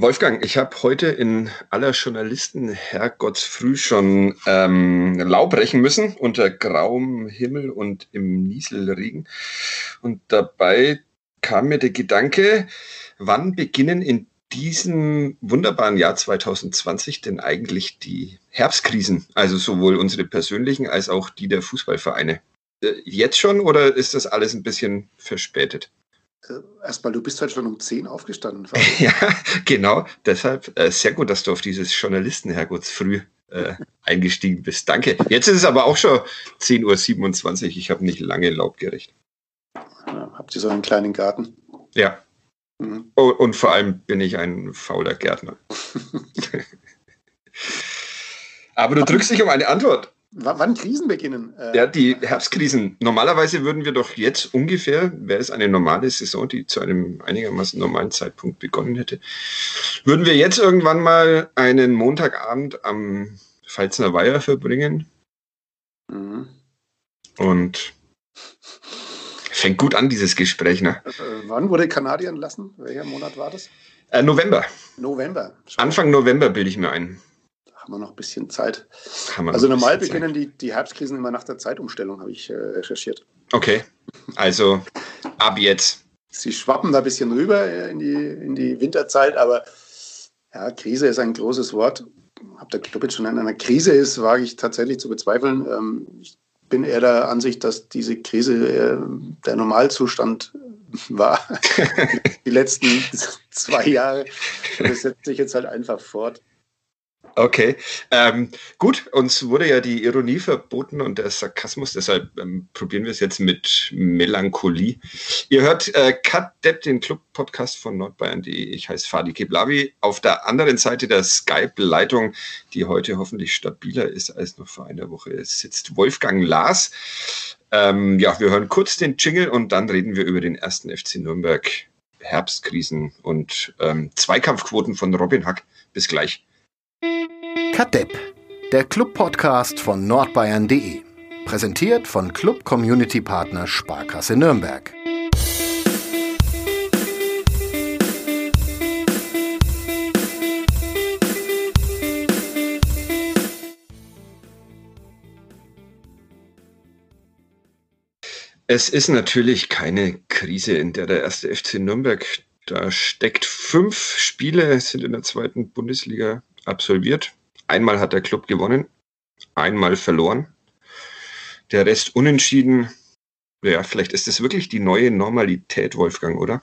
Wolfgang, ich habe heute in aller Journalisten Herrgottsfrüh schon ähm, Laub brechen müssen unter grauem Himmel und im Nieselregen. Und dabei kam mir der Gedanke, wann beginnen in diesem wunderbaren Jahr 2020 denn eigentlich die Herbstkrisen? Also sowohl unsere persönlichen als auch die der Fußballvereine. Äh, jetzt schon oder ist das alles ein bisschen verspätet? Erstmal, du bist halt schon um 10 aufgestanden. ja, genau. Deshalb äh, sehr gut, dass du auf dieses Journalistenherrgotts früh äh, eingestiegen bist. Danke. Jetzt ist es aber auch schon 10.27 Uhr. Ich habe nicht lange Laubgericht. Ja, habt ihr so einen kleinen Garten? Ja. Mhm. Oh, und vor allem bin ich ein fauler Gärtner. aber du drückst dich um eine Antwort. Wann Krisen beginnen? Äh, ja, die Herbstkrisen. Normalerweise würden wir doch jetzt ungefähr, wäre es eine normale Saison, die zu einem einigermaßen normalen Zeitpunkt begonnen hätte, würden wir jetzt irgendwann mal einen Montagabend am Pfalzner Weiher verbringen. Mhm. Und fängt gut an, dieses Gespräch. Ne? Äh, wann wurde Kanadier entlassen? Welcher Monat war das? Äh, November. November. Anfang November bilde ich mir ein haben wir noch ein bisschen Zeit. also normal beginnen die, die Herbstkrisen immer nach der Zeitumstellung, habe ich äh, recherchiert. Okay, also ab jetzt. Sie schwappen da ein bisschen rüber äh, in die, in die Winterzeit, aber ja, Krise ist ein großes Wort. Ob der Club jetzt schon in einer Krise ist, wage ich tatsächlich zu bezweifeln. Ähm, ich bin eher der Ansicht, dass diese Krise äh, der Normalzustand war. die letzten zwei Jahre. Das setzt sich jetzt halt einfach fort. Okay, ähm, gut, uns wurde ja die Ironie verboten und der Sarkasmus, deshalb ähm, probieren wir es jetzt mit Melancholie. Ihr hört äh, Cut Depp, den Club-Podcast von nordbayern.de. Ich heiße Fadi Keblavi. Auf der anderen Seite der Skype-Leitung, die heute hoffentlich stabiler ist als noch vor einer Woche, sitzt Wolfgang Lars. Ähm, ja, wir hören kurz den Jingle und dann reden wir über den ersten FC Nürnberg, Herbstkrisen und ähm, Zweikampfquoten von Robin Hack. Bis gleich. Kadepp, der Club-Podcast von nordbayern.de. Präsentiert von Club Community Partner Sparkasse Nürnberg. Es ist natürlich keine Krise, in der der erste FC Nürnberg da steckt. Fünf Spiele sind in der zweiten Bundesliga absolviert. Einmal hat der Club gewonnen, einmal verloren. Der Rest unentschieden. Ja, vielleicht ist das wirklich die neue Normalität, Wolfgang, oder?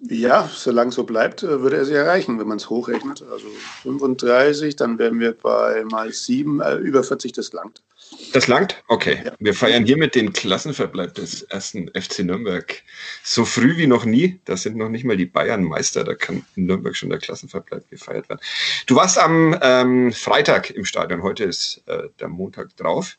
Ja, solange so bleibt, äh, würde er sie erreichen, wenn man es hochrechnet. Also 35, dann wären wir bei mal 7, äh, über 40, das langt. Das langt? Okay. Ja. Wir feiern hiermit den Klassenverbleib des ersten FC Nürnberg. So früh wie noch nie. Da sind noch nicht mal die Bayern Meister. Da kann in Nürnberg schon der Klassenverbleib gefeiert werden. Du warst am ähm, Freitag im Stadion. Heute ist äh, der Montag drauf.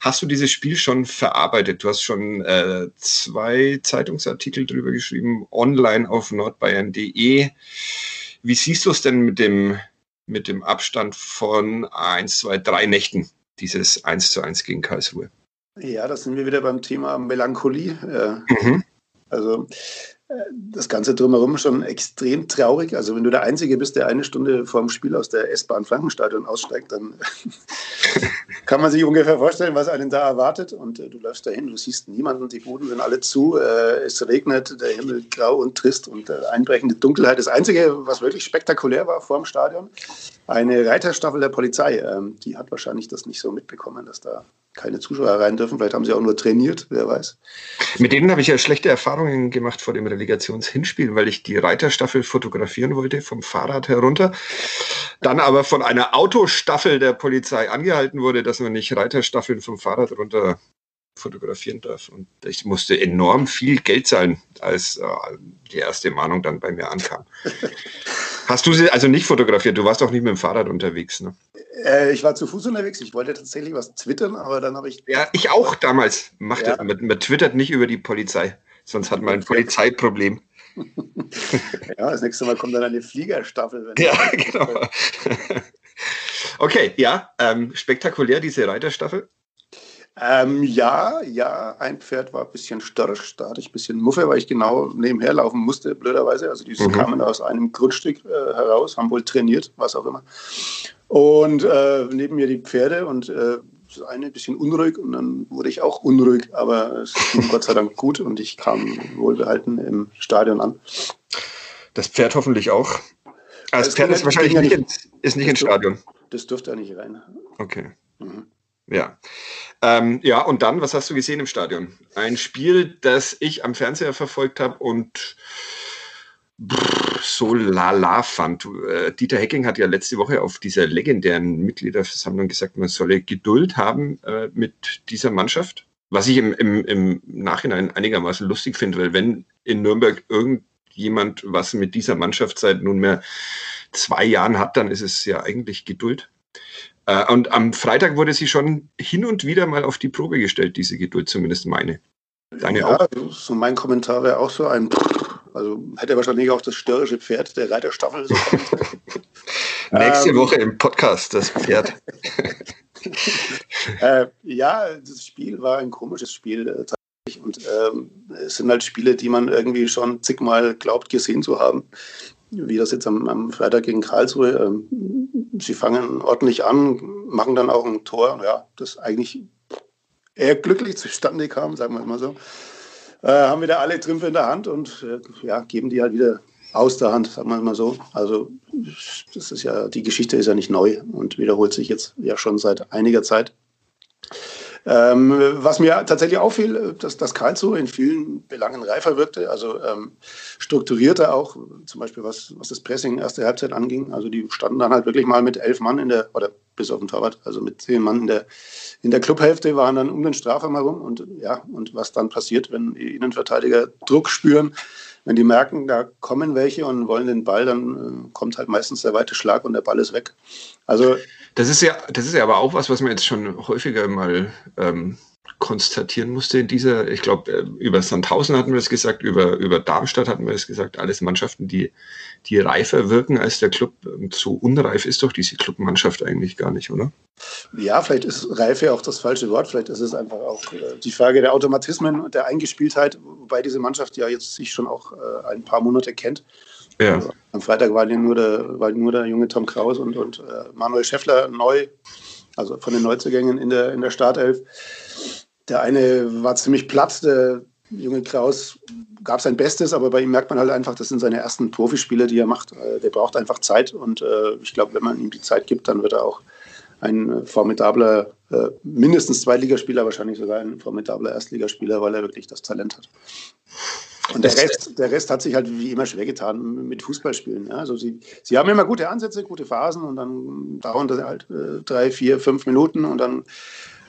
Hast du dieses Spiel schon verarbeitet? Du hast schon äh, zwei Zeitungsartikel drüber geschrieben, online auf nordbayern.de. Wie siehst du es denn mit dem, mit dem Abstand von eins, zwei, drei Nächten, dieses 1 zu 1 gegen Karlsruhe? Ja, da sind wir wieder beim Thema Melancholie. Äh, mhm. Also das Ganze drumherum schon extrem traurig. Also wenn du der Einzige bist, der eine Stunde vor dem Spiel aus der S-Bahn Frankenstadion aussteigt, dann kann man sich ungefähr vorstellen, was einen da erwartet. Und äh, du läufst dahin, du siehst niemanden, die Boden sind alle zu, äh, es regnet, der Himmel grau und trist und äh, einbrechende Dunkelheit. Das Einzige, was wirklich spektakulär war vor dem Stadion, eine Reiterstaffel der Polizei. Ähm, die hat wahrscheinlich das nicht so mitbekommen, dass da keine Zuschauer rein dürfen. Vielleicht haben sie auch nur trainiert, wer weiß. Mit denen habe ich ja schlechte Erfahrungen gemacht vor dem Relegationshinspiel, weil ich die Reiterstaffel fotografieren wollte vom Fahrrad herunter. Dann aber von einer Autostaffel der Polizei angehalten wurde, dass man nicht Reiterstaffeln vom Fahrrad runter fotografieren darf. Und ich musste enorm viel Geld zahlen, als äh, die erste Mahnung dann bei mir ankam. Hast du sie also nicht fotografiert? Du warst auch nicht mit dem Fahrrad unterwegs, ne? Äh, ich war zu Fuß unterwegs. Ich wollte tatsächlich was twittern, aber dann habe ich. Ja, ich auch damals. Macht ja. das, man, man, twittert nicht über die Polizei, sonst hat man ein Polizeiproblem. ja, das nächste Mal kommt dann eine Fliegerstaffel. ja, genau. okay, ja, ähm, spektakulär diese Reiterstaffel. Ähm, ja, ja, ein Pferd war ein bisschen störrisch, da hatte ich ein bisschen Muffe, weil ich genau nebenher laufen musste, blöderweise. Also die mhm. kamen aus einem Grundstück äh, heraus, haben wohl trainiert, was auch immer. Und äh, neben mir die Pferde und äh, das eine ein bisschen unruhig und dann wurde ich auch unruhig, aber es ging Gott sei Dank gut und ich kam wohlbehalten im Stadion an. Das Pferd hoffentlich auch. Also das Pferd ist wahrscheinlich nicht, nicht, ist nicht ins Stadion. Das dürfte ja nicht rein. Okay. Mhm. Ja. Ähm, ja, und dann, was hast du gesehen im Stadion? Ein Spiel, das ich am Fernseher verfolgt habe und so lala fand. Äh, Dieter Hecking hat ja letzte Woche auf dieser legendären Mitgliederversammlung gesagt, man solle Geduld haben äh, mit dieser Mannschaft. Was ich im, im, im Nachhinein einigermaßen lustig finde, weil wenn in Nürnberg irgendjemand was mit dieser Mannschaft seit nunmehr zwei Jahren hat, dann ist es ja eigentlich Geduld. Äh, und am Freitag wurde sie schon hin und wieder mal auf die Probe gestellt, diese Geduld, zumindest meine. Deine ja, auch? so mein Kommentar wäre auch so ein, also hätte wahrscheinlich auch das störrische Pferd der Reiterstaffel so Nächste ähm, Woche im Podcast, das Pferd. äh, ja, das Spiel war ein komisches Spiel äh, tatsächlich. Und ähm, es sind halt Spiele, die man irgendwie schon zigmal glaubt gesehen zu haben wie das jetzt am, am Freitag gegen Karlsruhe. Ähm, sie fangen ordentlich an, machen dann auch ein Tor, ja, das eigentlich eher glücklich zustande kam, sagen wir mal so. Äh, haben wieder alle Trümpfe in der Hand und äh, ja, geben die halt wieder aus der Hand, sagen wir mal so. Also das ist ja, die Geschichte ist ja nicht neu und wiederholt sich jetzt ja schon seit einiger Zeit. Ähm, was mir tatsächlich auffiel, dass, dass Karlsruhe in vielen Belangen reifer wirkte, also ähm, strukturierter auch, zum Beispiel was, was das Pressing erste Halbzeit anging. Also die standen dann halt wirklich mal mit elf Mann in der, oder bis auf den Torwart, also mit zehn Mann in der, in der Clubhälfte, waren dann um den Strafraum herum und ja, und was dann passiert, wenn die Innenverteidiger Druck spüren, wenn die merken, da kommen welche und wollen den Ball, dann äh, kommt halt meistens der weite Schlag und der Ball ist weg. Also das ist ja, das ist ja aber auch was, was man jetzt schon häufiger mal ähm, konstatieren musste in dieser, ich glaube, äh, über Sandhausen hatten wir es gesagt, über, über Darmstadt hatten wir es gesagt, alles Mannschaften, die, die reifer wirken als der Club. So unreif ist doch diese Clubmannschaft eigentlich gar nicht, oder? Ja, vielleicht ist Reife auch das falsche Wort. Vielleicht ist es einfach auch äh, die Frage der Automatismen und der Eingespieltheit, wobei diese Mannschaft ja jetzt sich schon auch äh, ein paar Monate kennt. Ja. Also am Freitag war nur der, war nur der junge Tom Kraus und, und Manuel Schäffler neu, also von den Neuzugängen in der, in der Startelf. Der eine war ziemlich platt, der junge Kraus gab sein Bestes, aber bei ihm merkt man halt einfach, das sind seine ersten Profispiele, die er macht. Äh, der braucht einfach Zeit und äh, ich glaube, wenn man ihm die Zeit gibt, dann wird er auch ein formidabler, äh, mindestens Zweitligaspieler, wahrscheinlich sogar ein formidabler Erstligaspieler, weil er wirklich das Talent hat. Und der Rest, der Rest hat sich halt wie immer schwer getan mit Fußballspielen. Also sie, sie haben immer gute Ansätze, gute Phasen und dann dauern das halt drei, vier, fünf Minuten und dann,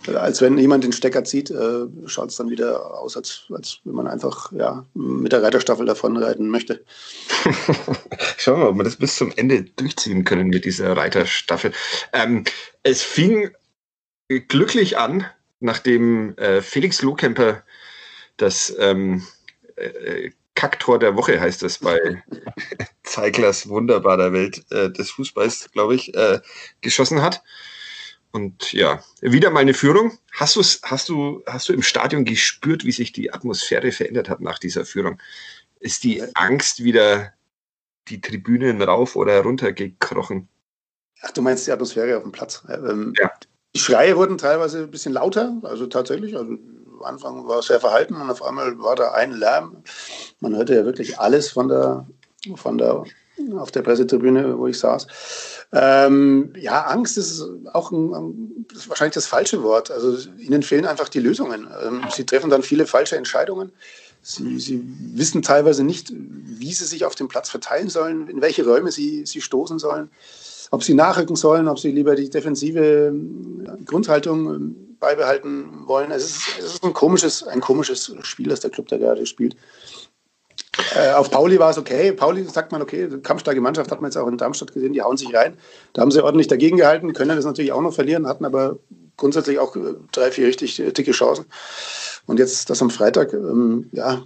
als wenn jemand den Stecker zieht, äh, schaut es dann wieder aus, als, als wenn man einfach ja, mit der Reiterstaffel davon reiten möchte. Schauen wir mal, ob wir das bis zum Ende durchziehen können mit dieser Reiterstaffel. Ähm, es fing glücklich an, nachdem äh, Felix Lohkemper das ähm, äh, Kacktor der Woche heißt das bei Zeiglers wunderbarer Welt äh, des Fußballs, glaube ich, äh, geschossen hat. Und ja, wieder mal eine Führung. Hast, du's, hast, du, hast du im Stadion gespürt, wie sich die Atmosphäre verändert hat nach dieser Führung? Ist die Angst wieder die Tribünen rauf oder runter gekrochen? Ach, du meinst die Atmosphäre auf dem Platz? Ähm, ja. Die Schreie wurden teilweise ein bisschen lauter, also tatsächlich. Also am Anfang war es sehr verhalten und auf einmal war da ein Lärm. Man hörte ja wirklich alles von der, von der, auf der Pressetribüne, wo ich saß. Ähm, ja, Angst ist auch ein, ist wahrscheinlich das falsche Wort. Also ihnen fehlen einfach die Lösungen. Ähm, sie treffen dann viele falsche Entscheidungen. Sie, sie, wissen teilweise nicht, wie sie sich auf dem Platz verteilen sollen, in welche Räume sie, sie stoßen sollen, ob sie nachrücken sollen, ob sie lieber die defensive Grundhaltung beibehalten wollen. Es ist, es ist ein, komisches, ein komisches Spiel, das der Club da gerade spielt. Äh, auf Pauli war es okay. Pauli sagt man, okay, kampfstarke Mannschaft hat man jetzt auch in Darmstadt gesehen, die hauen sich rein. Da haben sie ordentlich dagegen gehalten, können das natürlich auch noch verlieren, hatten aber grundsätzlich auch äh, drei, vier richtig dicke Chancen. Und jetzt das am Freitag, ähm, ja,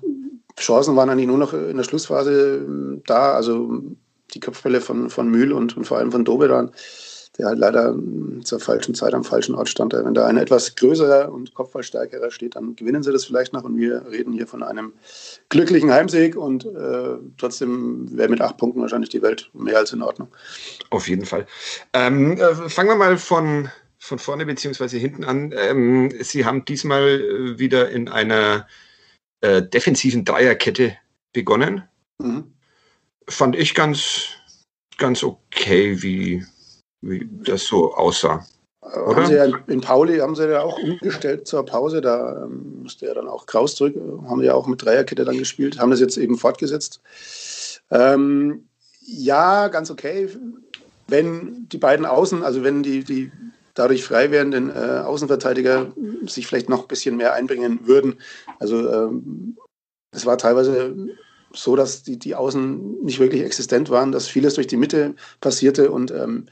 Chancen waren eigentlich nur noch in der Schlussphase ähm, da. Also die Kopfbälle von, von Mühl und, und vor allem von Doberan der halt leider zur falschen Zeit am falschen Ort stand. Wenn da ein etwas größerer und kopfballstärkerer steht, dann gewinnen sie das vielleicht noch. Und wir reden hier von einem glücklichen Heimsieg und äh, trotzdem wäre mit acht Punkten wahrscheinlich die Welt mehr als in Ordnung. Auf jeden Fall. Ähm, äh, fangen wir mal von, von vorne beziehungsweise hinten an. Ähm, Sie haben diesmal äh, wieder in einer äh, defensiven Dreierkette begonnen. Mhm. Fand ich ganz, ganz okay, wie, wie das so aussah. Oder? Haben sie ja in Pauli haben sie ja auch umgestellt zur Pause. Da ähm, musste ja dann auch Kraus zurück. Haben ja auch mit Dreierkette dann gespielt. Haben das jetzt eben fortgesetzt. Ähm, ja, ganz okay. Wenn die beiden Außen, also wenn die, die dadurch frei werdenden äh, Außenverteidiger sich vielleicht noch ein bisschen mehr einbringen würden. Also ähm, es war teilweise so, dass die, die Außen nicht wirklich existent waren, dass vieles durch die Mitte passierte und ähm,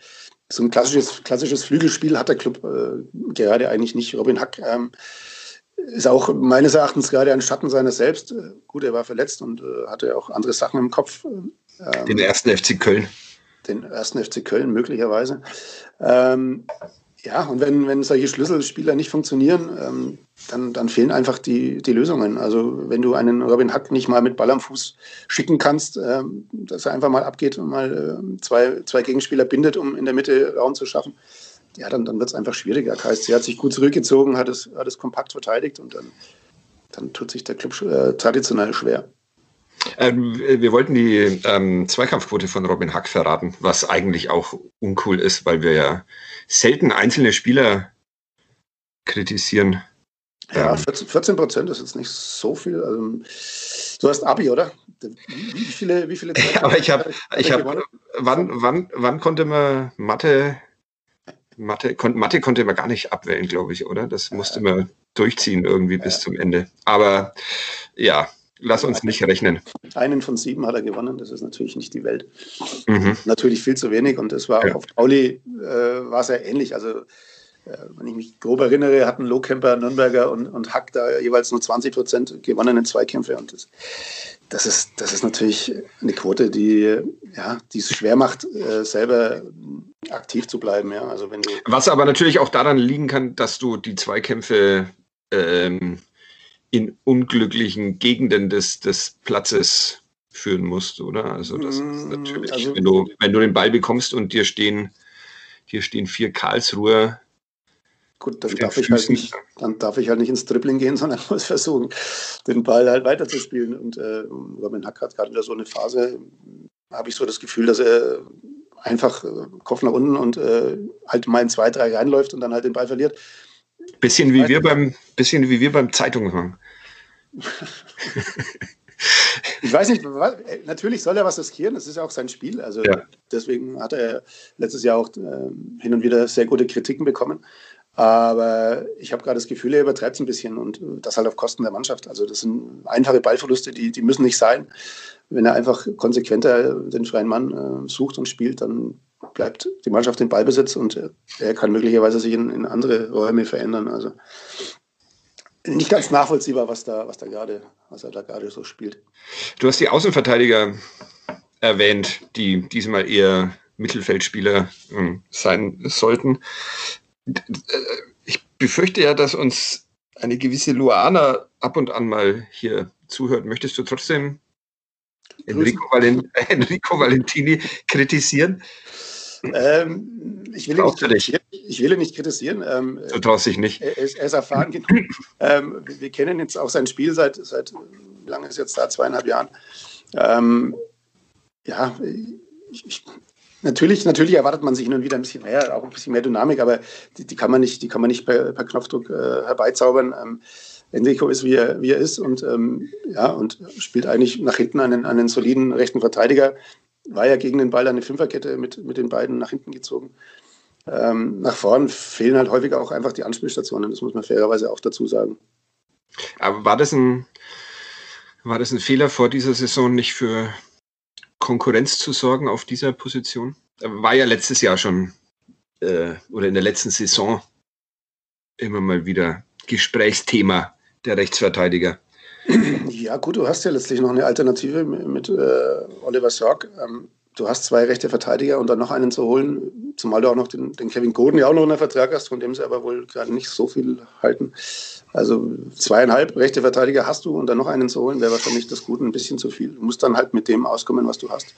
so ein klassisches, klassisches Flügelspiel hat der Club äh, gerade eigentlich nicht. Robin Hack ähm, ist auch meines Erachtens gerade ein Schatten seiner selbst. Äh, gut, er war verletzt und äh, hatte auch andere Sachen im Kopf. Ähm, den ersten FC Köln. Den ersten FC Köln möglicherweise. Ähm, ja, und wenn, wenn solche Schlüsselspieler nicht funktionieren, ähm, dann, dann fehlen einfach die, die Lösungen. Also wenn du einen Robin Hack nicht mal mit Ball am Fuß schicken kannst, ähm, dass er einfach mal abgeht und mal äh, zwei, zwei Gegenspieler bindet, um in der Mitte Raum zu schaffen, ja, dann, dann wird es einfach schwieriger. KSC hat sich gut zurückgezogen, hat es, hat es kompakt verteidigt und dann, dann tut sich der Club äh, traditionell schwer. Ähm, wir wollten die ähm, Zweikampfquote von Robin Hack verraten, was eigentlich auch uncool ist, weil wir ja selten einzelne Spieler kritisieren. Ja, 14 Prozent ist jetzt nicht so viel. Also, du hast Abi, oder? Wie viele, wie viele ja, Aber ich habe, ich habe, wann, wann, wann konnte man Mathe, Mathe, kon, Mathe konnte man gar nicht abwählen, glaube ich, oder? Das musste man durchziehen irgendwie bis zum Ende. Aber ja, lass uns nicht rechnen. Einen von sieben hat er gewonnen, das ist natürlich nicht die Welt. Mhm. Natürlich viel zu wenig und das war ja. auf Pauli äh, war es ja ähnlich. Also äh, wenn ich mich grob erinnere, hatten Lohkemper, Nürnberger und, und Hack da jeweils nur 20 Prozent gewonnenen Zweikämpfe und das, das, ist, das ist natürlich eine Quote, die ja, es schwer macht, äh, selber aktiv zu bleiben. Ja. Also wenn du Was aber natürlich auch daran liegen kann, dass du die Zweikämpfe ähm, in unglücklichen Gegenden des, des Platzes führen musst, oder? Also das ist mm, natürlich, also, wenn, du, wenn du den Ball bekommst und dir stehen, hier stehen vier Karlsruher. Gut, dann darf, ich halt nicht, dann darf ich halt nicht ins Dribbling gehen, sondern muss versuchen, den Ball halt weiterzuspielen. Und äh, Robin Hack hat gerade wieder so eine Phase, habe ich so das Gefühl, dass er einfach äh, Kopf nach unten und äh, halt mal in zwei, drei reinläuft und dann halt den Ball verliert. Bisschen wie wir beim, bisschen wie wir beim Zeitungen ich weiß nicht, natürlich soll er was riskieren, das ist ja auch sein Spiel. Also ja. deswegen hat er letztes Jahr auch äh, hin und wieder sehr gute Kritiken bekommen. Aber ich habe gerade das Gefühl, er übertreibt es ein bisschen und das halt auf Kosten der Mannschaft. Also das sind einfache Ballverluste, die, die müssen nicht sein. Wenn er einfach konsequenter den freien Mann äh, sucht und spielt, dann bleibt die Mannschaft in Ballbesitz und er kann möglicherweise sich in, in andere Räume verändern. Also nicht ganz nachvollziehbar, was da, was da gerade, was er da gerade so spielt. Du hast die Außenverteidiger erwähnt, die diesmal eher Mittelfeldspieler äh, sein sollten. Ich befürchte ja, dass uns eine gewisse Luana ab und an mal hier zuhört. Möchtest du trotzdem Enrico, Valent Enrico Valentini kritisieren? Ähm, ich, will ihn nicht ich will ihn nicht kritisieren. Ähm, du traust dich nicht. Er ist, er ist erfahren genug. Ähm, wir kennen jetzt auch sein Spiel seit, seit wie lange ist jetzt da? Zweieinhalb Jahren. Ähm, ja, ich, natürlich, natürlich erwartet man sich hin und wieder ein bisschen mehr, auch ein bisschen mehr Dynamik, aber die, die kann man nicht, die kann man nicht per, per Knopfdruck äh, herbeizaubern. Ähm, Enrico ist, wie er, wie er ist und, ähm, ja, und spielt eigentlich nach hinten einen, einen soliden rechten Verteidiger, war ja gegen den Ball eine Fünferkette mit, mit den beiden nach hinten gezogen. Ähm, nach vorn fehlen halt häufig auch einfach die Anspielstationen, das muss man fairerweise auch dazu sagen. Aber war das ein, war das ein Fehler vor dieser Saison nicht für Konkurrenz zu sorgen auf dieser Position? War ja letztes Jahr schon äh, oder in der letzten Saison immer mal wieder Gesprächsthema der Rechtsverteidiger. Ja, gut, du hast ja letztlich noch eine Alternative mit, äh, Oliver Sorg. Ähm, du hast zwei rechte Verteidiger und dann noch einen zu holen, zumal du auch noch den, den Kevin Goden ja auch noch in der Vertrag hast, von dem sie aber wohl gerade nicht so viel halten. Also zweieinhalb rechte Verteidiger hast du und dann noch einen zu holen, wäre wahrscheinlich das Gute ein bisschen zu viel. Du musst dann halt mit dem auskommen, was du hast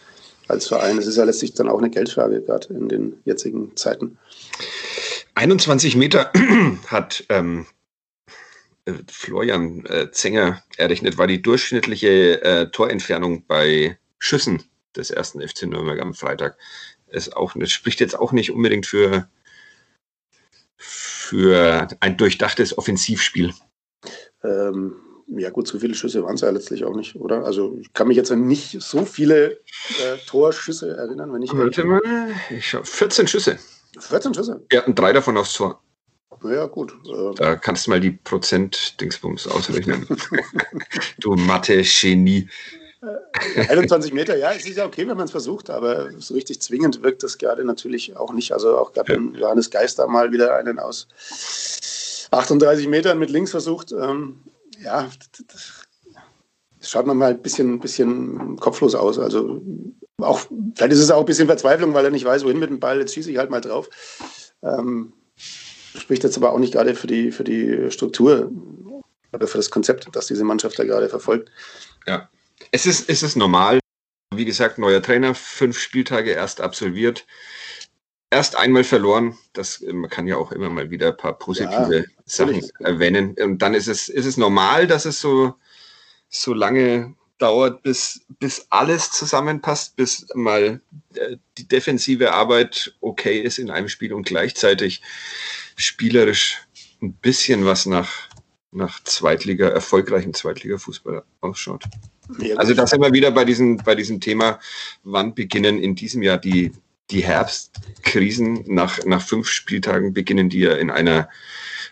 als Verein. Es ist ja letztlich dann auch eine Geldfrage, gerade in den jetzigen Zeiten. 21 Meter hat ähm, äh, Florian äh, Zenger errechnet, war die durchschnittliche äh, Torentfernung bei Schüssen des ersten FC Nürnberg am Freitag. Es auch, das spricht jetzt auch nicht unbedingt für, für ein durchdachtes Offensivspiel. Ähm, ja gut, so viele Schüsse waren es ja letztlich auch nicht, oder? Also ich kann mich jetzt an nicht so viele äh, Torschüsse erinnern, wenn ich. Warte mal, ich schau, 14 Schüsse. 14 Schüsse? Wir hatten drei davon aufs Tor. Ja, gut. Äh, da kannst du mal die Prozent-Dingsbums ausrechnen. du Mathe-Genie. 21 Meter, ja, es ist ja okay, wenn man es versucht, aber so richtig zwingend wirkt das gerade natürlich auch nicht. Also auch gerade ja. Johannes Geister mal wieder einen aus 38 Metern mit links versucht. Ähm, ja, das schaut man mal ein bisschen, bisschen kopflos aus. Also auch, vielleicht ist es auch ein bisschen Verzweiflung, weil er nicht weiß, wohin mit dem Ball. Jetzt schieße ich halt mal drauf. Ähm, spricht jetzt aber auch nicht gerade für die, für die Struktur oder für das Konzept, das diese Mannschaft da gerade verfolgt. Ja, es ist, es ist normal. Wie gesagt, neuer Trainer, fünf Spieltage erst absolviert, erst einmal verloren. Das, man kann ja auch immer mal wieder ein paar positive ja, Sachen erwähnen. Und dann ist es, ist es normal, dass es so, so lange dauert, bis, bis alles zusammenpasst, bis mal äh, die defensive Arbeit okay ist in einem Spiel und gleichzeitig spielerisch ein bisschen was nach, nach Zweitliga, erfolgreichen Zweitliga-Fußball ausschaut. Ja, also da sind wir wieder bei diesem, bei diesem Thema, wann beginnen in diesem Jahr die, die Herbstkrisen nach, nach fünf Spieltagen beginnen die ja in einer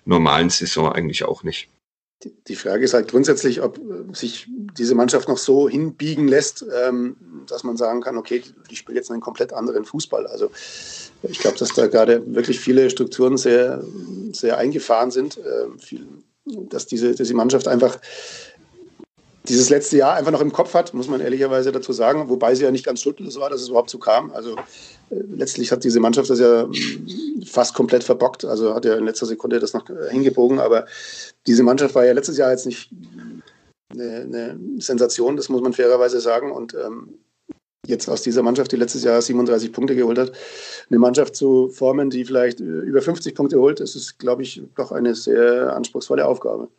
normalen Saison eigentlich auch nicht. Die Frage ist halt grundsätzlich, ob äh, sich diese Mannschaft noch so hinbiegen lässt, ähm, dass man sagen kann, okay, die spielt jetzt einen komplett anderen Fußball. Also ich glaube, dass da gerade wirklich viele Strukturen sehr, sehr eingefahren sind, äh, dass diese, diese Mannschaft einfach dieses letzte Jahr einfach noch im Kopf hat, muss man ehrlicherweise dazu sagen, wobei sie ja nicht ganz schuldlos war, dass es überhaupt so kam. Also äh, letztlich hat diese Mannschaft das ja mm, fast komplett verbockt, also hat ja in letzter Sekunde das noch äh, hingebogen, aber diese Mannschaft war ja letztes Jahr jetzt nicht eine, eine Sensation, das muss man fairerweise sagen und ähm, jetzt aus dieser Mannschaft, die letztes Jahr 37 Punkte geholt hat, eine Mannschaft zu formen, die vielleicht äh, über 50 Punkte holt, das ist, glaube ich, doch eine sehr anspruchsvolle Aufgabe.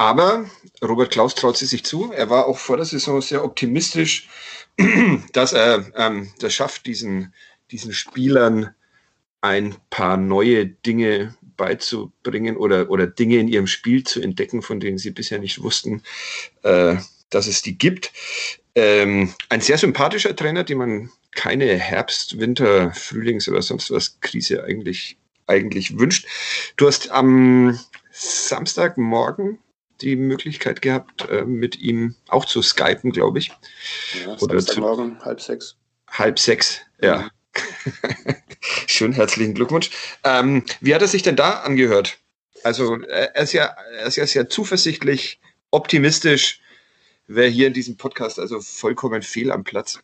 Aber Robert Klaus traut sie sich zu. Er war auch vor der Saison sehr optimistisch, dass er ähm, das schafft, diesen, diesen Spielern ein paar neue Dinge beizubringen oder, oder Dinge in ihrem Spiel zu entdecken, von denen sie bisher nicht wussten, äh, dass es die gibt. Ähm, ein sehr sympathischer Trainer, dem man keine Herbst-, Winter-, Frühlings- oder sonst was Krise eigentlich, eigentlich wünscht. Du hast am Samstagmorgen die Möglichkeit gehabt, äh, mit ihm auch zu skypen, glaube ich. Ja, Oder morgen halb sechs. Halb sechs, ja. Schön, herzlichen Glückwunsch. Ähm, wie hat er sich denn da angehört? Also er ist ja, er ist ja sehr zuversichtlich, optimistisch. Wer hier in diesem Podcast also vollkommen fehl am Platz.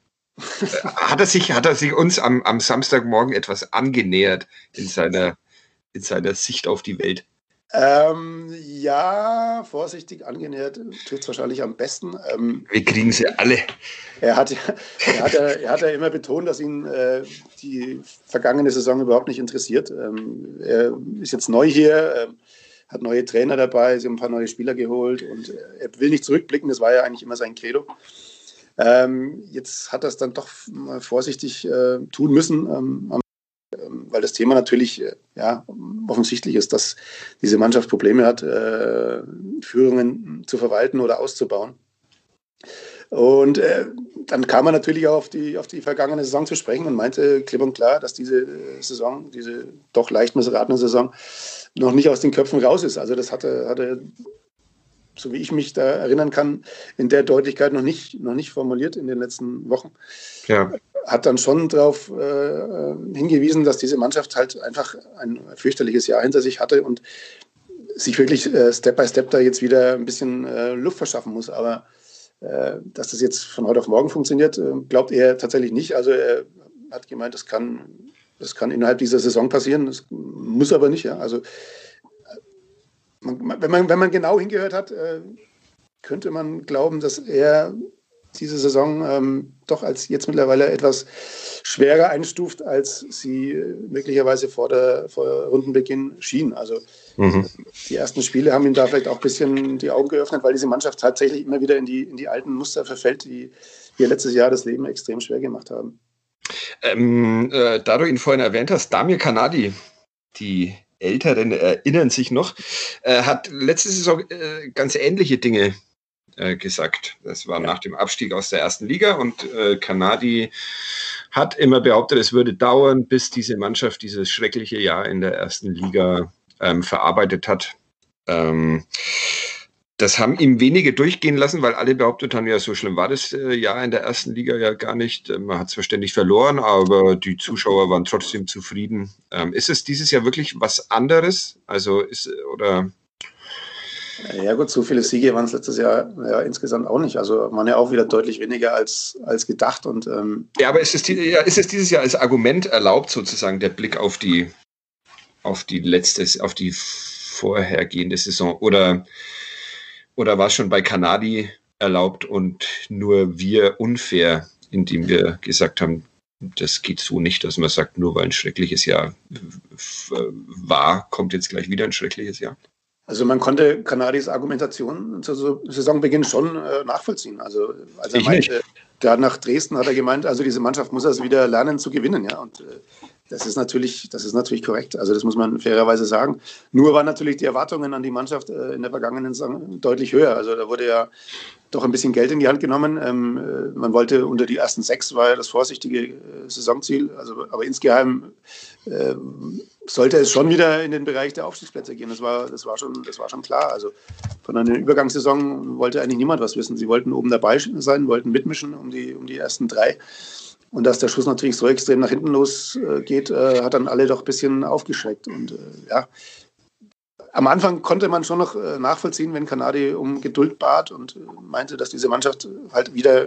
Äh, hat er sich, hat er sich uns am, am Samstagmorgen etwas angenähert in seiner, in seiner Sicht auf die Welt? Ähm, ja, vorsichtig angenähert trifft es wahrscheinlich am besten. Ähm, Wir kriegen sie alle. Er hat, er, hat, er hat ja immer betont, dass ihn äh, die vergangene Saison überhaupt nicht interessiert. Ähm, er ist jetzt neu hier, äh, hat neue Trainer dabei, sie haben ein paar neue Spieler geholt und er will nicht zurückblicken, das war ja eigentlich immer sein Credo. Ähm, jetzt hat er es dann doch vorsichtig äh, tun müssen am ähm, weil das Thema natürlich äh, ja, offensichtlich ist, dass diese Mannschaft Probleme hat, äh, Führungen zu verwalten oder auszubauen. Und äh, dann kam er natürlich auch auf die, auf die vergangene Saison zu sprechen und meinte klipp und klar, dass diese äh, Saison, diese doch leicht missratene Saison, noch nicht aus den Köpfen raus ist. Also das hatte, hatte so wie ich mich da erinnern kann, in der Deutlichkeit noch nicht, noch nicht formuliert in den letzten Wochen. Ja hat dann schon darauf äh, hingewiesen, dass diese Mannschaft halt einfach ein fürchterliches Jahr hinter sich hatte und sich wirklich äh, Step by Step da jetzt wieder ein bisschen äh, Luft verschaffen muss. Aber äh, dass das jetzt von heute auf morgen funktioniert, äh, glaubt er tatsächlich nicht. Also er hat gemeint, das kann Das kann innerhalb dieser Saison passieren, das muss aber nicht. Ja. Also, man, wenn, man, wenn man genau hingehört hat, äh, könnte man glauben, dass er diese Saison ähm, doch als jetzt mittlerweile etwas schwerer einstuft, als sie möglicherweise vor, der, vor Rundenbeginn schien. Also mhm. die ersten Spiele haben ihm da vielleicht auch ein bisschen die Augen geöffnet, weil diese Mannschaft tatsächlich immer wieder in die, in die alten Muster verfällt, die ihr letztes Jahr das Leben extrem schwer gemacht haben. Ähm, äh, da du ihn vorhin erwähnt hast, Damir Kanadi, die Älteren erinnern sich noch, äh, hat letzte Saison äh, ganz ähnliche Dinge äh, gesagt. Das war ja. nach dem Abstieg aus der ersten Liga und äh, Kanadi hat immer behauptet, es würde dauern, bis diese Mannschaft dieses schreckliche Jahr in der ersten Liga ähm, verarbeitet hat. Ähm, das haben ihm wenige durchgehen lassen, weil alle behauptet haben, ja, so schlimm war das äh, Jahr in der ersten Liga ja gar nicht. Äh, man hat zwar ständig verloren, aber die Zuschauer waren trotzdem zufrieden. Ähm, ist es dieses Jahr wirklich was anderes? Also ist oder ja gut, so viele Siege waren es letztes Jahr ja, insgesamt auch nicht. Also waren ja auch wieder deutlich weniger als, als gedacht. Und, ähm ja, aber ist es, ja, ist es dieses Jahr als Argument erlaubt, sozusagen der Blick auf die, auf die letzte, auf die vorhergehende Saison? Oder, oder war es schon bei Kanadi erlaubt und nur wir unfair, indem wir gesagt haben, das geht so nicht, dass man sagt, nur weil ein schreckliches Jahr war, kommt jetzt gleich wieder ein schreckliches Jahr. Also man konnte Kanadis Argumentation zu Saisonbeginn schon äh, nachvollziehen. Also als er ich meinte, gerade nach Dresden hat er gemeint, also diese Mannschaft muss also wieder lernen zu gewinnen, ja. Und äh, das ist natürlich, das ist natürlich korrekt. Also das muss man fairerweise sagen. Nur waren natürlich die Erwartungen an die Mannschaft äh, in der vergangenen Saison deutlich höher. Also da wurde ja doch ein bisschen Geld in die Hand genommen. Ähm, äh, man wollte unter die ersten sechs war ja das vorsichtige äh, Saisonziel. Also, aber insgeheim sollte es schon wieder in den Bereich der Aufstiegsplätze gehen. Das war, das war, schon, das war schon klar. Also von einer Übergangssaison wollte eigentlich niemand was wissen. Sie wollten oben dabei sein, wollten mitmischen um die, um die ersten drei. Und dass der Schuss natürlich so extrem nach hinten losgeht, äh, hat dann alle doch ein bisschen aufgeschreckt. Und äh, ja, am Anfang konnte man schon noch äh, nachvollziehen, wenn Kanadi um Geduld bat und äh, meinte, dass diese Mannschaft halt wieder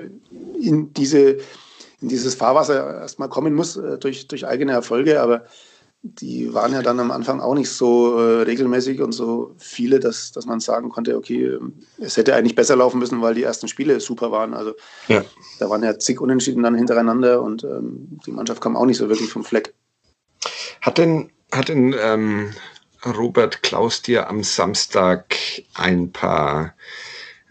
in, diese, in dieses Fahrwasser erstmal kommen muss äh, durch, durch eigene Erfolge. Aber die waren ja dann am Anfang auch nicht so äh, regelmäßig und so viele, dass, dass man sagen konnte, okay, es hätte eigentlich besser laufen müssen, weil die ersten Spiele super waren. Also ja. da waren ja zig Unentschieden dann hintereinander und ähm, die Mannschaft kam auch nicht so wirklich vom Fleck. Hat denn, hat denn ähm, Robert Klaus dir am Samstag ein paar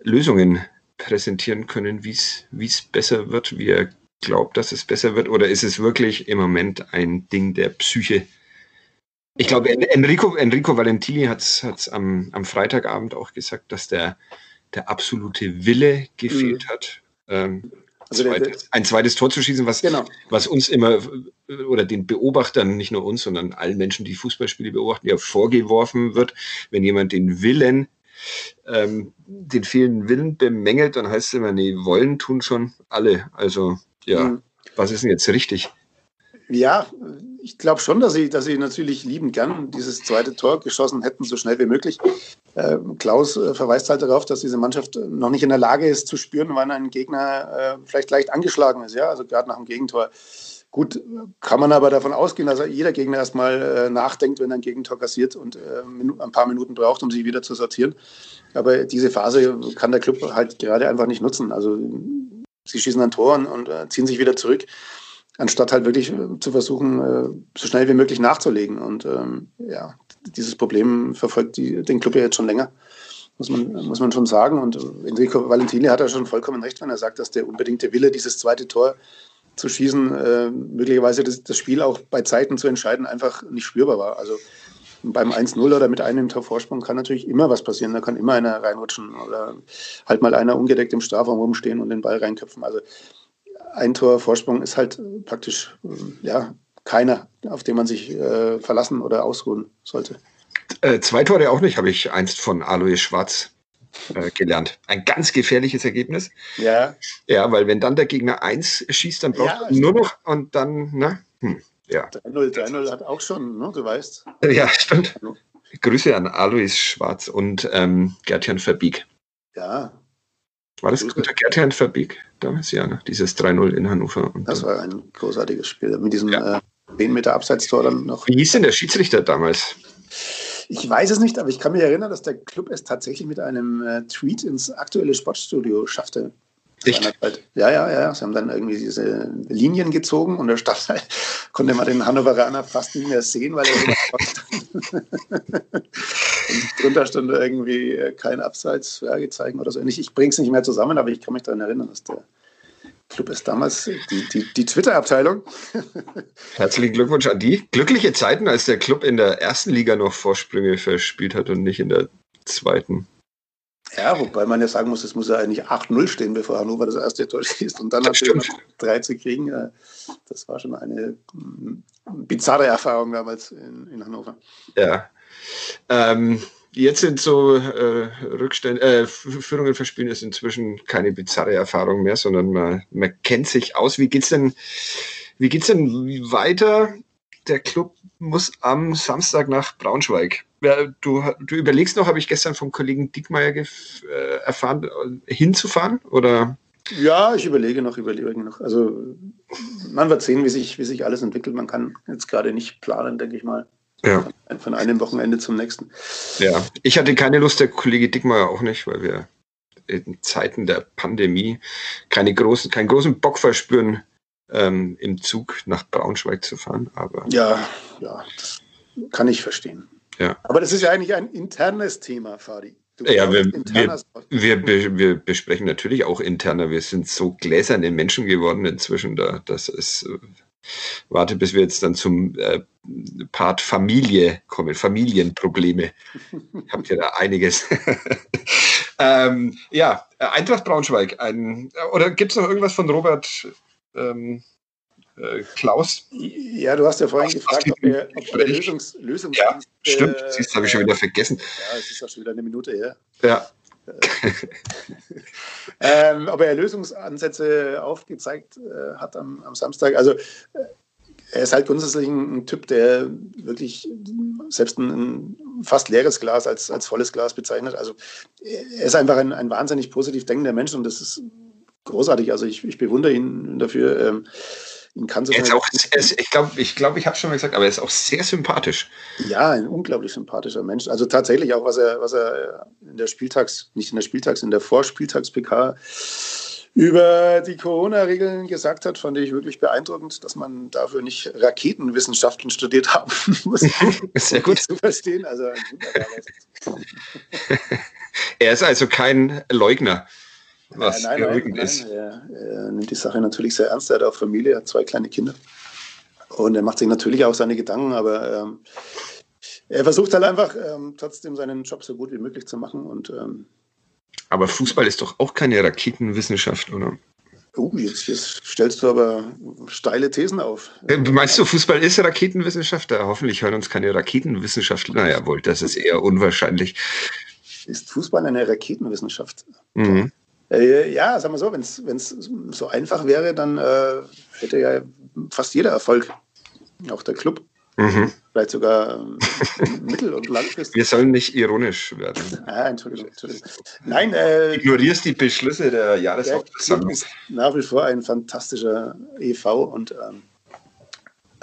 Lösungen präsentieren können, wie es besser wird, wie er glaubt, dass es besser wird? Oder ist es wirklich im Moment ein Ding der Psyche? Ich glaube, Enrico, Enrico Valentini hat es am, am Freitagabend auch gesagt, dass der, der absolute Wille gefehlt mhm. hat. Ähm, also zweites, ein zweites Tor zu schießen, was, genau. was uns immer oder den Beobachtern, nicht nur uns, sondern allen Menschen, die Fußballspiele beobachten, ja vorgeworfen wird, wenn jemand den Willen, ähm, den fehlenden Willen bemängelt, dann heißt es immer, nee, wollen tun schon alle. Also ja, mhm. was ist denn jetzt richtig? Ja, ich glaube schon, dass sie, dass sie natürlich lieben gern dieses zweite Tor geschossen hätten, so schnell wie möglich. Äh, Klaus äh, verweist halt darauf, dass diese Mannschaft noch nicht in der Lage ist zu spüren, wann ein Gegner äh, vielleicht leicht angeschlagen ist. Ja, also gerade nach dem Gegentor. Gut, kann man aber davon ausgehen, dass jeder Gegner erstmal äh, nachdenkt, wenn er ein Gegentor kassiert und äh, ein paar Minuten braucht, um sich wieder zu sortieren. Aber diese Phase kann der Club halt gerade einfach nicht nutzen. Also sie schießen ein Tor und, und äh, ziehen sich wieder zurück anstatt halt wirklich äh, zu versuchen, äh, so schnell wie möglich nachzulegen. Und ähm, ja, dieses Problem verfolgt die, den Club ja jetzt schon länger, muss man, muss man schon sagen. Und Enrico Valentini hat ja schon vollkommen recht, wenn er sagt, dass der unbedingte Wille, dieses zweite Tor zu schießen, äh, möglicherweise das, das, Spiel auch bei Zeiten zu entscheiden, einfach nicht spürbar war. Also beim 1-0 oder mit einem Tor Vorsprung kann natürlich immer was passieren. Da kann immer einer reinrutschen oder halt mal einer ungedeckt im Strafraum rumstehen und den Ball reinköpfen. Also ein Tor Vorsprung ist halt praktisch ja, keiner, auf den man sich äh, verlassen oder ausruhen sollte. Äh, zwei Tore auch nicht, habe ich einst von Alois Schwarz äh, gelernt. Ein ganz gefährliches Ergebnis. Ja. Ja, weil wenn dann der Gegner eins schießt, dann braucht ja, nur noch und dann, ne? Hm, ja. 3-0, 3-0 hat auch schon, ne? du weißt. Ja, stimmt. Grüße an Alois Schwarz und ähm, Gertjan Verbieg. Ja, war das unter Gerd Verbeek damals? Ja, ne? dieses 3-0 in Hannover. Und, das war ein großartiges Spiel mit diesem ja. äh, 10 Meter Abseitstor dann noch. Wie hieß denn der Schiedsrichter damals? Ich weiß es nicht, aber ich kann mich erinnern, dass der Club es tatsächlich mit einem äh, Tweet ins aktuelle Sportstudio schaffte. Echt? Ja, ja, ja. Sie haben dann irgendwie diese Linien gezogen und der Stadt konnte man den Hannoveraner fast nicht mehr sehen, weil er drunter stand irgendwie äh, kein Abseits gezeigt oder so. Ich, ich bringe es nicht mehr zusammen, aber ich kann mich daran erinnern, dass der Club ist damals die, die, die Twitter-Abteilung. Herzlichen Glückwunsch an die. Glückliche Zeiten, als der Club in der ersten Liga noch Vorsprünge verspielt hat und nicht in der zweiten. Ja, wobei man ja sagen muss, es muss ja eigentlich 8-0 stehen, bevor Hannover das erste Tor schießt und dann natürlich 3 zu kriegen. Das war schon eine mm, bizarre Erfahrung damals in, in Hannover. Ja. Ähm, jetzt sind so äh, äh, Führungen verspielen ist inzwischen keine bizarre Erfahrung mehr, sondern man, man kennt sich aus. Wie geht's denn, wie geht's denn weiter? Der Club muss am Samstag nach Braunschweig. Du, du überlegst noch, habe ich gestern vom Kollegen Dickmeier äh, erfahren, hinzufahren? Oder? Ja, ich überlege noch, überlege noch. Also man wird sehen, wie sich, wie sich alles entwickelt. Man kann jetzt gerade nicht planen, denke ich mal. Ja. Von einem Wochenende zum nächsten. Ja, ich hatte keine Lust, der Kollege Dickmeyer auch nicht, weil wir in Zeiten der Pandemie keine großen, keinen großen Bock verspüren, ähm, im Zug nach Braunschweig zu fahren. Aber ja, ja, das kann ich verstehen. Ja. Aber das ist ja eigentlich ein internes Thema, Fadi. Ja, wir, wir, wir, wir, besprechen natürlich auch interner. Wir sind so gläserne Menschen geworden inzwischen. Da, das ist warte, bis wir jetzt dann zum äh, Part Familie kommen, Familienprobleme. Habt ihr da einiges? ähm, ja, Eintracht Braunschweig. Ein, oder gibt es noch irgendwas von Robert ähm, äh, Klaus? Ja, du hast ja vorhin gefragt, ob er, ob er Lösungs, Lösungs Ja, stimmt. Äh, Siehst habe ich schon wieder vergessen. Ja, es ist auch schon wieder eine Minute her. Ja. ähm, ob er Lösungsansätze aufgezeigt äh, hat am, am, Samstag. Also äh, er ist halt grundsätzlich ein, ein, Typ, der wirklich selbst ein, ein, fast leeres Glas als, als volles Glas bezeichnet. Also er ist einfach ein, ein wahnsinnig positiv denkender Mensch und das ist großartig. Also ich, ich bewundere ihn dafür. Ähm, kann so auch, ist, ich glaube, ich, glaub, ich habe schon mal gesagt, aber er ist auch sehr sympathisch. Ja, ein unglaublich sympathischer Mensch. Also tatsächlich auch, was er, was er in der Spieltags, nicht in der Spieltags, in der Vorspieltags-PK über die Corona-Regeln gesagt hat, fand ich wirklich beeindruckend, dass man dafür nicht Raketenwissenschaften studiert haben muss. Sehr gut zu verstehen. Also er ist also kein Leugner. Was nein, nein, ist. Nein, er, er, nimmt die Sache natürlich sehr ernst. Er hat auch Familie, hat zwei kleine Kinder. Und er macht sich natürlich auch seine Gedanken, aber ähm, er versucht halt einfach ähm, trotzdem seinen Job so gut wie möglich zu machen. Und, ähm, aber Fußball ist doch auch keine Raketenwissenschaft, oder? Oh, jetzt, jetzt, stellst du aber steile Thesen auf. Äh, meinst du, Fußball ist Raketenwissenschaft? Hoffentlich hören uns keine Raketenwissenschaftler. Naja, wohl, das ist eher unwahrscheinlich. Ist Fußball eine Raketenwissenschaft? Mhm. Äh, ja, sagen wir so, wenn es so einfach wäre, dann äh, hätte ja fast jeder Erfolg. Auch der Club. Mhm. Vielleicht sogar äh, mittel- und langfristig. Wir sollen nicht ironisch werden. Ah, Entschuldigung, Entschuldigung. Nein, äh, ignorierst die Beschlüsse der Jahreshauptversammlung. ist nach wie vor ein fantastischer EV und ähm,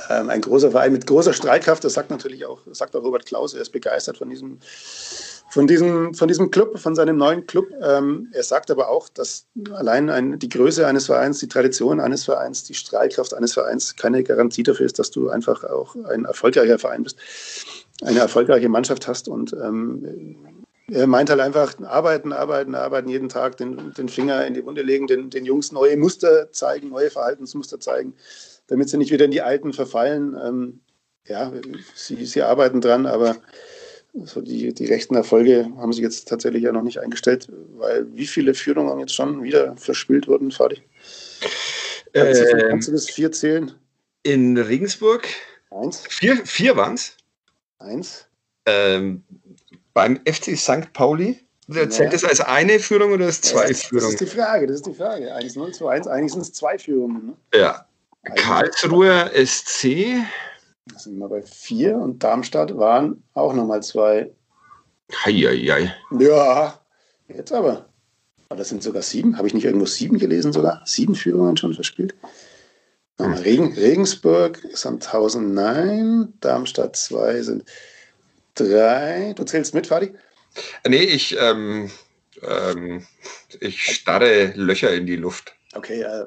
ähm, ein großer Verein mit großer Streitkraft. Das sagt natürlich auch, sagt auch Robert Klaus, er ist begeistert von diesem von diesem, von diesem Club, von seinem neuen Club. Ähm, er sagt aber auch, dass allein ein, die Größe eines Vereins, die Tradition eines Vereins, die Strahlkraft eines Vereins keine Garantie dafür ist, dass du einfach auch ein erfolgreicher Verein bist, eine erfolgreiche Mannschaft hast. Und ähm, er meint halt einfach, arbeiten, arbeiten, arbeiten jeden Tag, den, den Finger in die Wunde legen, den, den Jungs neue Muster zeigen, neue Verhaltensmuster zeigen, damit sie nicht wieder in die alten verfallen. Ähm, ja, sie, sie arbeiten dran, aber also die, die rechten Erfolge haben sich jetzt tatsächlich ja noch nicht eingestellt, weil wie viele Führungen jetzt schon wieder verspielt wurden, Fadi? Ähm, kannst du bis vier zählen? In Regensburg? Eins. Vier, vier waren es? Eins. Ähm, beim FC St. Pauli? Zählt ja. das als eine Führung oder als zwei das ist, Führungen? Das ist die Frage, das ist die Frage. 1-0, 2-1, eigentlich sind es zwei Führungen. Ne? Ja. Karlsruher SC da sind wir bei vier und Darmstadt waren auch nochmal zwei. Heieiei. Ja, jetzt aber. Aber das sind sogar sieben. Habe ich nicht irgendwo sieben gelesen sogar? Sieben Führungen schon verspielt? Regen, Regensburg, Sandhausen, nein. Darmstadt 2 sind drei. Du zählst mit, Fadi? Nee, ich, ähm, ähm, ich starre Löcher in die Luft. Okay, äh,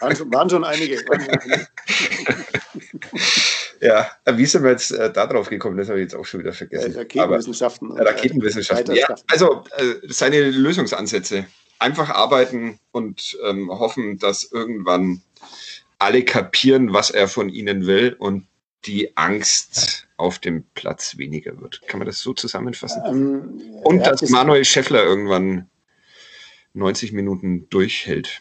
waren, schon, waren schon einige. Waren schon einige. ja, wie sind wir jetzt äh, da drauf gekommen? Das habe ich jetzt auch schon wieder vergessen. Äh, Raketenwissenschaften. Aber, Raketenwissenschaften. Ja, also äh, seine Lösungsansätze. Einfach arbeiten und ähm, hoffen, dass irgendwann alle kapieren, was er von ihnen will und die Angst auf dem Platz weniger wird. Kann man das so zusammenfassen? Ähm, und dass Manuel Scheffler irgendwann 90 Minuten durchhält.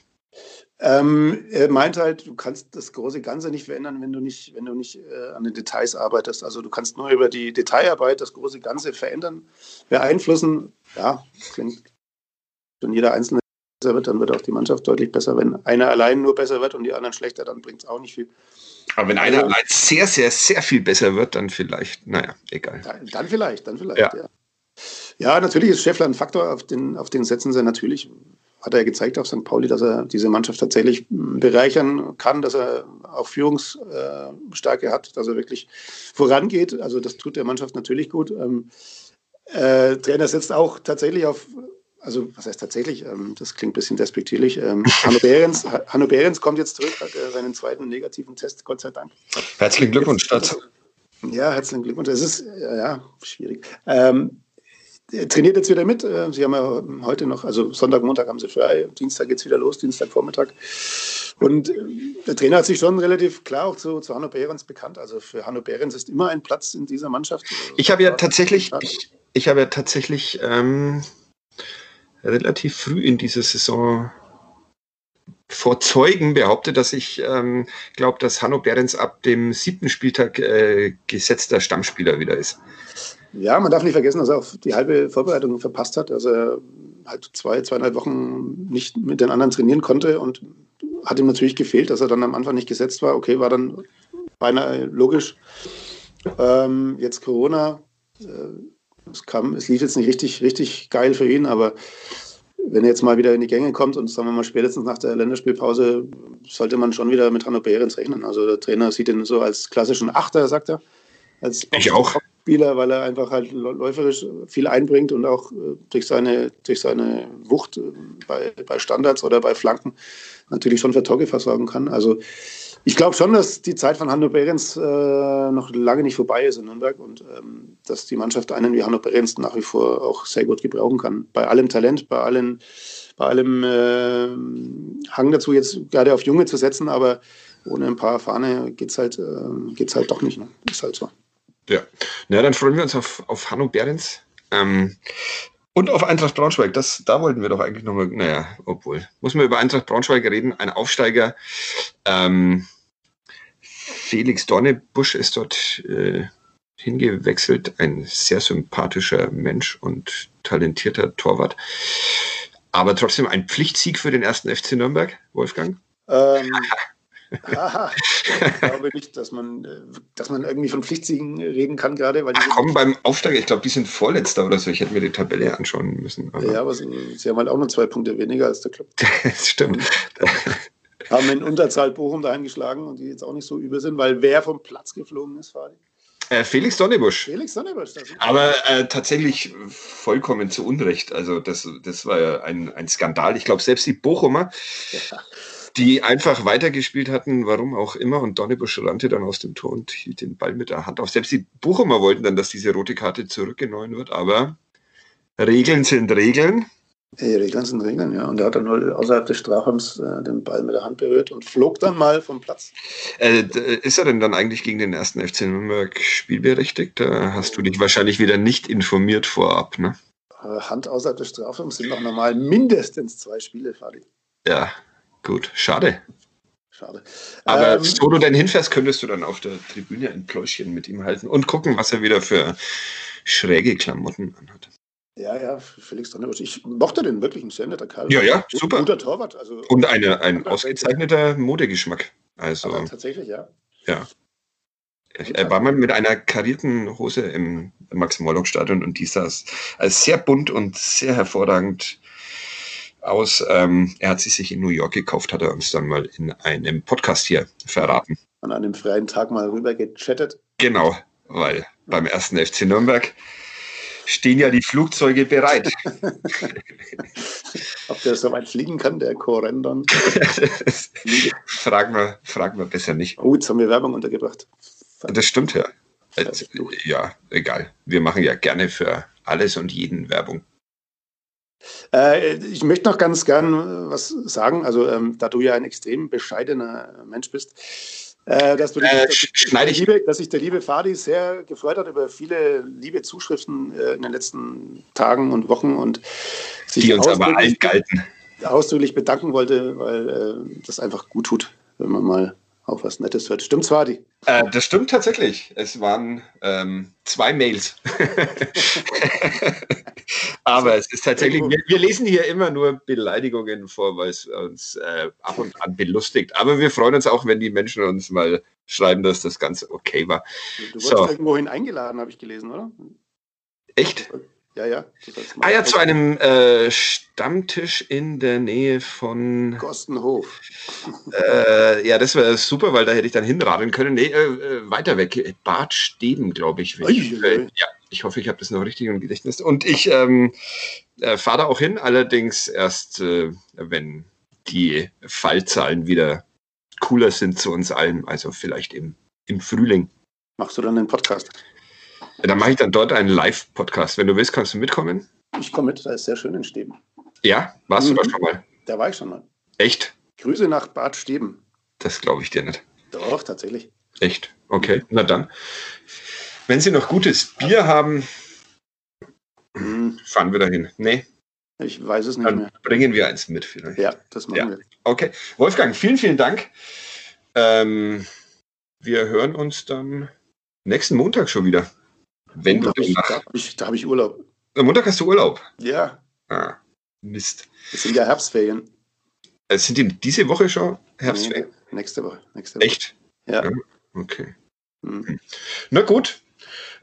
Ähm, er meint halt, du kannst das große Ganze nicht verändern, wenn du nicht, wenn du nicht äh, an den Details arbeitest. Also du kannst nur über die Detailarbeit das große Ganze verändern, beeinflussen. Ja, klingt, wenn jeder Einzelne besser wird, dann wird auch die Mannschaft deutlich besser. Wenn einer allein nur besser wird und die anderen schlechter, dann bringt es auch nicht viel. Aber wenn einer also, allein sehr, sehr, sehr viel besser wird, dann vielleicht, naja, egal. Dann, dann vielleicht, dann vielleicht, ja. ja. Ja, natürlich ist Schäffler ein Faktor, auf den, auf den setzen sie natürlich hat er gezeigt auf St. Pauli, dass er diese Mannschaft tatsächlich bereichern kann, dass er auch Führungsstärke hat, dass er wirklich vorangeht. Also das tut der Mannschaft natürlich gut. Ähm, äh, Trainer setzt auch tatsächlich auf, also was heißt tatsächlich, ähm, das klingt ein bisschen despektierlich. Ähm, Hanno, Behrens, Hanno Behrens kommt jetzt zurück, hat äh, seinen zweiten negativen Test, Gott sei Dank. Herzlichen Glückwunsch dazu. Ja, herzlichen Glückwunsch. Es ist ja schwierig. Ähm, trainiert jetzt wieder mit. Äh, sie haben ja heute noch, also Sonntag, Montag haben sie frei, Dienstag geht es wieder los, Dienstag Vormittag. Und äh, der Trainer hat sich schon relativ klar auch zu, zu Hanno Behrens bekannt. Also für Hanno Behrens ist immer ein Platz in dieser Mannschaft. Ich habe ja tatsächlich, ich, ich habe ja tatsächlich ähm, relativ früh in dieser Saison vor Zeugen behauptet, dass ich ähm, glaube, dass Hanno Behrens ab dem siebten Spieltag äh, gesetzter Stammspieler wieder ist. Ja, man darf nicht vergessen, dass er auch die halbe Vorbereitung verpasst hat. Also er halt zwei, zweieinhalb Wochen nicht mit den anderen trainieren konnte und hat ihm natürlich gefehlt, dass er dann am Anfang nicht gesetzt war. Okay, war dann beinahe logisch. Ähm, jetzt Corona, äh, es, kam, es lief jetzt nicht richtig, richtig geil für ihn, aber wenn er jetzt mal wieder in die Gänge kommt und sagen wir mal spätestens nach der Länderspielpause, sollte man schon wieder mit Hanno Behrens rechnen. Also der Trainer sieht ihn so als klassischen Achter, sagt er. Als ich auch. Spieler, weil er einfach halt läuferisch viel einbringt und auch äh, durch seine, durch seine Wucht äh, bei, bei Standards oder bei Flanken natürlich schon für Tore versorgen kann. Also ich glaube schon, dass die Zeit von Hanno Behrens äh, noch lange nicht vorbei ist in Nürnberg und ähm, dass die Mannschaft einen wie Hanno Behrens nach wie vor auch sehr gut gebrauchen kann. Bei allem Talent, bei, allen, bei allem äh, Hang dazu, jetzt gerade auf Junge zu setzen, aber ohne ein paar Fahne geht es halt, äh, halt doch nicht. Ne? Ist halt so. Ja, na dann freuen wir uns auf, auf Hanno Behrens. Ähm, und auf Eintracht Braunschweig, das, da wollten wir doch eigentlich nochmal, naja, obwohl, muss man über Eintracht Braunschweig reden, ein Aufsteiger. Ähm, Felix Dornebusch ist dort äh, hingewechselt, ein sehr sympathischer Mensch und talentierter Torwart. Aber trotzdem ein Pflichtsieg für den ersten FC Nürnberg, Wolfgang? Ähm, ich glaube nicht, dass man, äh, dass man irgendwie von Pflichtsiegen reden kann gerade. Weil Ach komm, beim Aufsteiger, ich glaube, die sind Vorletzter oder so. Ich hätte mir die Tabelle anschauen müssen. Aber ja, aber sie, sie, haben halt auch nur zwei Punkte weniger als der Club. das stimmt. Und haben in Unterzahl Bochum dahin geschlagen und die jetzt auch nicht so übel sind, weil wer vom Platz geflogen ist, Fadi? Äh, Felix Donnebusch. Felix Donnebusch. Aber äh, tatsächlich vollkommen zu Unrecht. Also das, das war ja ein, ein Skandal. Ich glaube, selbst die Bochumer, ja die einfach weitergespielt hatten, warum auch immer. Und Donnebusch rannte dann aus dem Tor und hielt den Ball mit der Hand auf. Selbst die Bochumer wollten dann, dass diese rote Karte zurückgenommen wird, aber Regeln sind Regeln. Hey, Regeln sind Regeln, ja. Und er hat dann nur außerhalb des Strafraums äh, den Ball mit der Hand berührt und flog dann mal vom Platz. Äh, ist er denn dann eigentlich gegen den ersten FC Nürnberg spielberechtigt? Da hast du dich wahrscheinlich wieder nicht informiert vorab, ne? Äh, Hand außerhalb des Strafraums sind noch normal mindestens zwei Spiele, Fadi. Ja, Gut, schade. Schade. Aber ähm, wo du denn hinfährst, könntest du dann auf der Tribüne ein Pläuschen mit ihm halten und gucken, was er wieder für schräge Klamotten anhat. Ja, ja, Felix Donnerbusch. Ich mochte den wirklich, ein sehr netter Kerl. Ja, ja, super. Guter Torwart. Also, und eine, ein ausgezeichneter Modegeschmack. Also, Aber tatsächlich, ja. Ja. Er war mal mit einer karierten Hose im Max-Morlock-Stadion und die saß als sehr bunt und sehr hervorragend aus. Ähm, er hat sie sich in New York gekauft, hat er uns dann mal in einem Podcast hier verraten. An einem freien Tag mal rüber gechattet. Genau, weil beim ersten FC Nürnberg stehen ja die Flugzeuge bereit. Ob der so weit fliegen kann, der Korendon? fragen, wir, fragen wir besser nicht. Oh, jetzt haben wir Werbung untergebracht. Das stimmt ja. Ja, egal. Wir machen ja gerne für alles und jeden Werbung. Äh, ich möchte noch ganz gern was sagen. Also, ähm, da du ja ein extrem bescheidener Mensch bist, äh, dass, du dich, äh, dass, ich. Liebe, dass sich der liebe Fadi sehr gefreut hat über viele liebe Zuschriften äh, in den letzten Tagen und Wochen und sich die uns aber allen galten. Ausdrücklich bedanken wollte, weil äh, das einfach gut tut, wenn man mal auf was Nettes hört. Stimmt's, Fadi? Äh, das stimmt tatsächlich. Es waren ähm, zwei Mails. Aber es ist tatsächlich, wir, wir, lesen hier immer nur Beleidigungen vor, weil es uns äh, ab und an belustigt. Aber wir freuen uns auch, wenn die Menschen uns mal schreiben, dass das Ganze okay war. Du wurdest so. irgendwohin eingeladen, habe ich gelesen, oder? Echt? Ja, ja. Ah ja, zu einem äh, Stammtisch in der Nähe von Kostenhof. Äh, ja, das wäre super, weil da hätte ich dann hinradeln können. Nee, äh, äh weiter weg. Bad Steben, glaube ich. ich äh, ja, ich hoffe, ich habe das noch richtig im Gedächtnis. Und ich ähm, äh, fahre da auch hin, allerdings erst, wenn die Fallzahlen wieder cooler sind zu uns allen. Also vielleicht im, im Frühling. Machst du dann den Podcast? Dann mache ich dann dort einen Live-Podcast. Wenn du willst, kannst du mitkommen. Ich komme mit, da ist sehr schön in Steben. Ja, warst mhm. du da schon mal? Da war ich schon mal. Echt? Grüße nach Bad Steben. Das glaube ich dir nicht. Doch, tatsächlich. Echt? Okay, na dann. Wenn Sie noch gutes Bier haben, mhm. fahren wir dahin. Nee. Ich weiß es nicht dann mehr. Bringen wir eins mit vielleicht. Ja, das machen ja. wir. Okay. Wolfgang, vielen, vielen Dank. Ähm, wir hören uns dann nächsten Montag schon wieder. Wenn oh, da habe ich, hab ich Urlaub. Am Montag hast du Urlaub? Ja. Ah, Mist. Es sind ja Herbstferien. Es sind die diese Woche schon Herbstferien? Nee, nächste Woche. Nächste Woche. Echt? Ja. ja okay. Mhm. Na gut.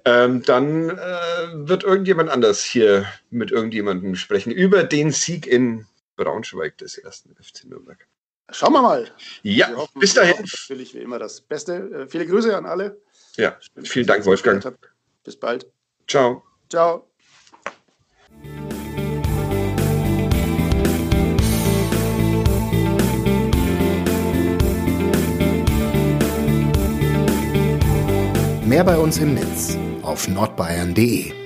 Ähm, dann äh, wird irgendjemand anders hier mit irgendjemandem sprechen über den Sieg in Braunschweig des ersten FC Nürnberg. Schauen wir mal. Ja, wir hoffen, bis dahin. Natürlich wie immer das Beste. Äh, viele Grüße an alle. Ja, vielen Dank, Wolfgang. Bis bald. Ciao. Ciao. Mehr bei uns im Netz auf nordbayern.de